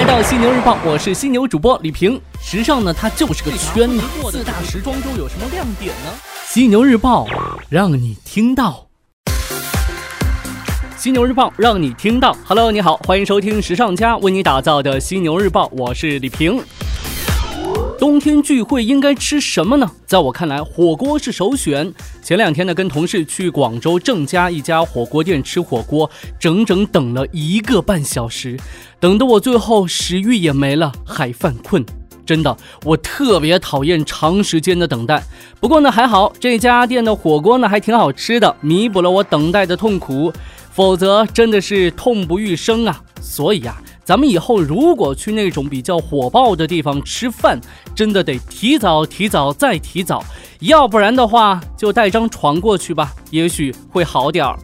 来到犀牛日报，我是犀牛主播李平。时尚呢，它就是个圈子。四大时装周有什么亮点呢？犀牛日报让你听到。犀牛日报让你听到。Hello，你好，欢迎收听时尚家为你打造的犀牛日报，我是李平。天聚会应该吃什么呢？在我看来，火锅是首选。前两天呢，跟同事去广州郑家一家火锅店吃火锅，整整等了一个半小时，等得我最后食欲也没了，还犯困。真的，我特别讨厌长时间的等待。不过呢，还好这家店的火锅呢还挺好吃的，弥补了我等待的痛苦。否则真的是痛不欲生啊！所以啊。咱们以后如果去那种比较火爆的地方吃饭，真的得提早、提早再提早，要不然的话就带张床过去吧，也许会好点儿。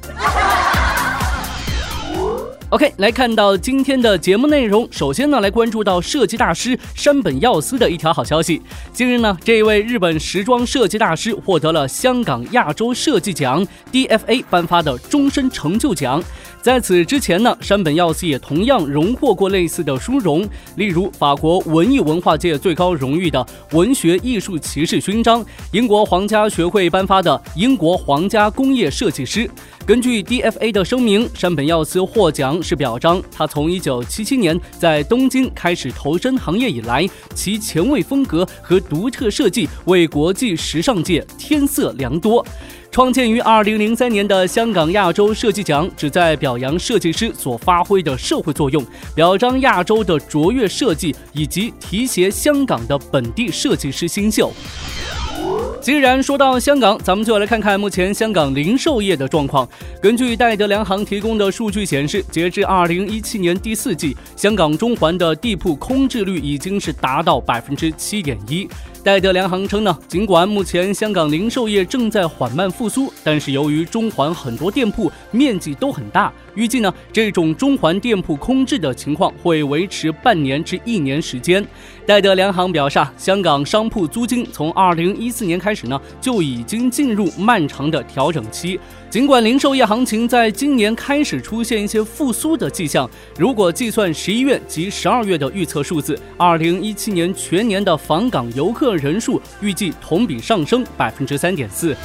OK，来看到今天的节目内容。首先呢，来关注到设计大师山本耀司的一条好消息。近日呢，这一位日本时装设计大师获得了香港亚洲设计奖 DFA 颁发的终身成就奖。在此之前呢，山本耀司也同样荣获过类似的殊荣，例如法国文艺文化界最高荣誉的文学艺术骑士勋章，英国皇家学会颁发的英国皇家工业设计师。根据 DFA 的声明，山本耀司获奖是表彰他从1977年在东京开始投身行业以来，其前卫风格和独特设计为国际时尚界添色良多。创建于2003年的香港亚洲设计奖，旨在表扬设计师所发挥的社会作用，表彰亚洲的卓越设计，以及提携香港的本地设计师新秀。既然说到香港，咱们就来看看目前香港零售业的状况。根据戴德梁行提供的数据显示，截至二零一七年第四季，香港中环的地铺空置率已经是达到百分之七点一。戴德梁行称呢，尽管目前香港零售业正在缓慢复苏，但是由于中环很多店铺面积都很大，预计呢这种中环店铺空置的情况会维持半年至一年时间。戴德梁行表示，香港商铺租金从二零一四年开始呢就已经进入漫长的调整期。尽管零售业行情在今年开始出现一些复苏的迹象，如果计算十一月及十二月的预测数字，二零一七年全年的访港游客人数预计同比上升百分之三点四。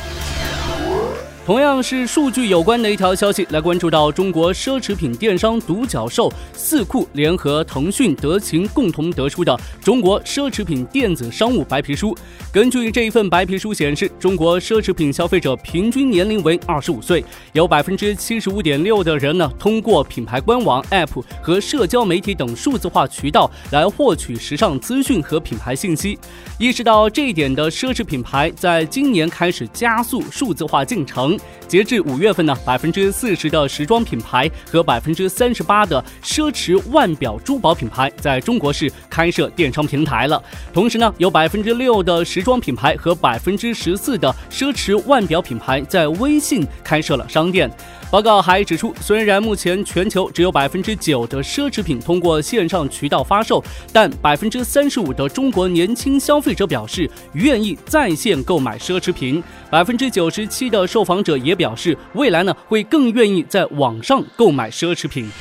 同样是数据有关的一条消息，来关注到中国奢侈品电商独角兽四库联合腾讯、德勤共同得出的中国奢侈品电子商务白皮书。根据这一份白皮书显示，中国奢侈品消费者平均年龄为二十五岁，有百分之七十五点六的人呢，通过品牌官网、App 和社交媒体等数字化渠道来获取时尚资讯和品牌信息。意识到这一点的奢侈品牌，在今年开始加速数字化进程。截至五月份呢，百分之四十的时装品牌和百分之三十八的奢侈腕表珠宝品牌在中国是开设电商平台了。同时呢，有百分之六的时装品牌和百分之十四的奢侈腕表品牌在微信开设了商店。报告还指出，虽然目前全球只有百分之九的奢侈品通过线上渠道发售，但百分之三十五的中国年轻消费者表示愿意在线购买奢侈品，百分之九十七的受访者也表示未来呢会更愿意在网上购买奢侈品。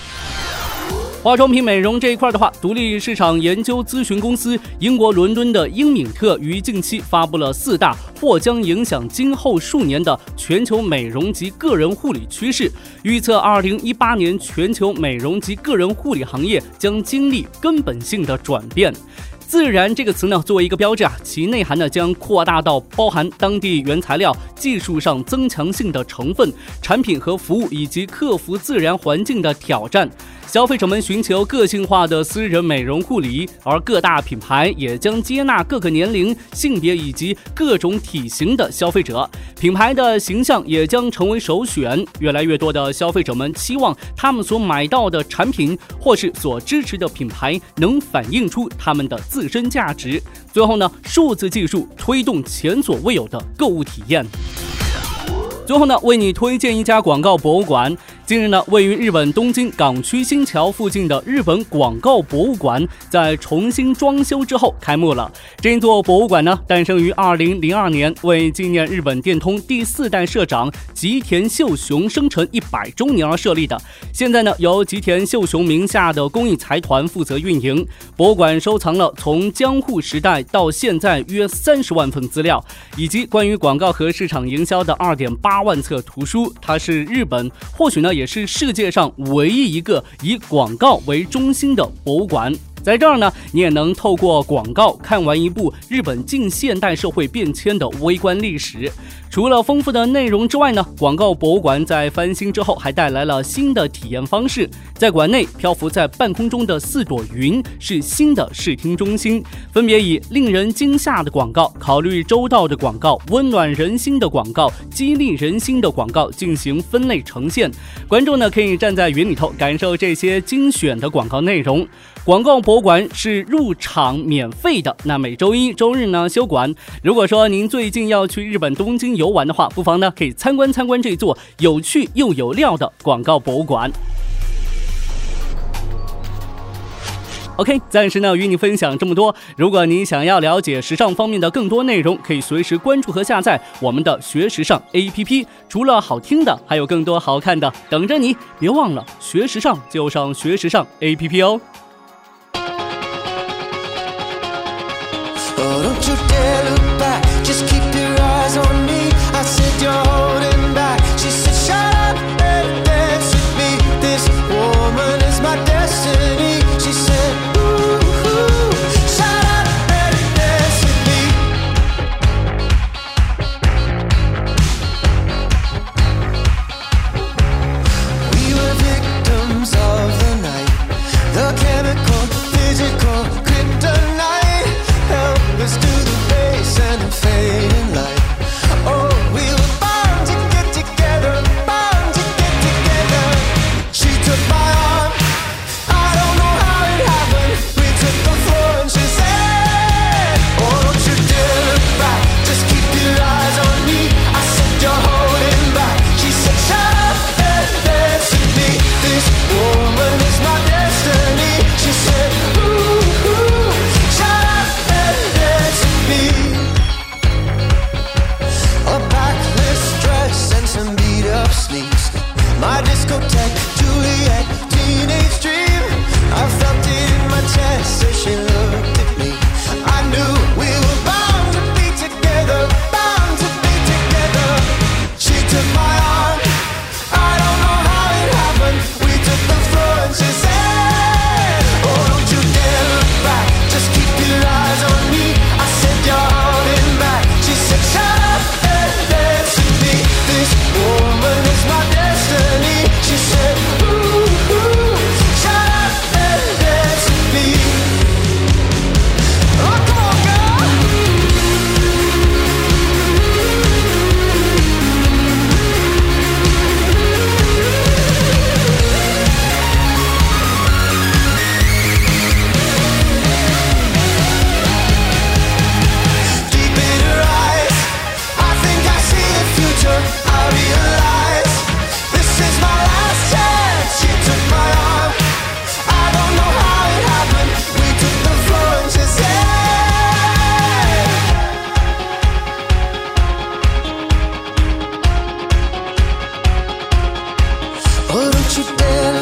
化妆品美容这一块的话，独立市场研究咨询公司英国伦敦的英敏特于近期发布了四大或将影响今后数年的全球美容及个人护理趋势，预测二零一八年全球美容及个人护理行业将经历根本性的转变。自然这个词呢，作为一个标志啊，其内涵呢将扩大到包含当地原材料、技术上增强性的成分、产品和服务，以及克服自然环境的挑战。消费者们寻求个性化的私人美容护理，而各大品牌也将接纳各个年龄、性别以及各种体型的消费者。品牌的形象也将成为首选。越来越多的消费者们期望他们所买到的产品或是所支持的品牌能反映出他们的自身价值。最后呢，数字技术推动前所未有的购物体验。最后呢，为你推荐一家广告博物馆。近日呢，位于日本东京港区新桥附近的日本广告博物馆在重新装修之后开幕了。这座博物馆呢，诞生于二零零二年，为纪念日本电通第四代社长吉田秀雄生辰一百周年而设立的。现在呢，由吉田秀雄名下的公益财团负责运营。博物馆收藏了从江户时代到现在约三十万份资料，以及关于广告和市场营销的二点八万册图书。它是日本，或许呢。也是世界上唯一一个以广告为中心的博物馆。在这儿呢，你也能透过广告看完一部日本近现代社会变迁的微观历史。除了丰富的内容之外呢，广告博物馆在翻新之后还带来了新的体验方式。在馆内漂浮在半空中的四朵云是新的视听中心，分别以令人惊吓的广告、考虑周到的广告、温暖人心的广告、激励人心的广告进行分类呈现。观众呢可以站在云里头感受这些精选的广告内容。广告博物馆是入场免费的，那每周一、周日呢休馆。如果说您最近要去日本东京游玩的话，不妨呢可以参观参观这座有趣又有料的广告博物馆。OK，暂时呢与你分享这么多。如果你想要了解时尚方面的更多内容，可以随时关注和下载我们的学时尚 APP。除了好听的，还有更多好看的等着你。别忘了学时尚就上学时尚 APP 哦。Oh, don't you dare look back, just keep your eyes on me. I said you're holding back. She said, shut Por um te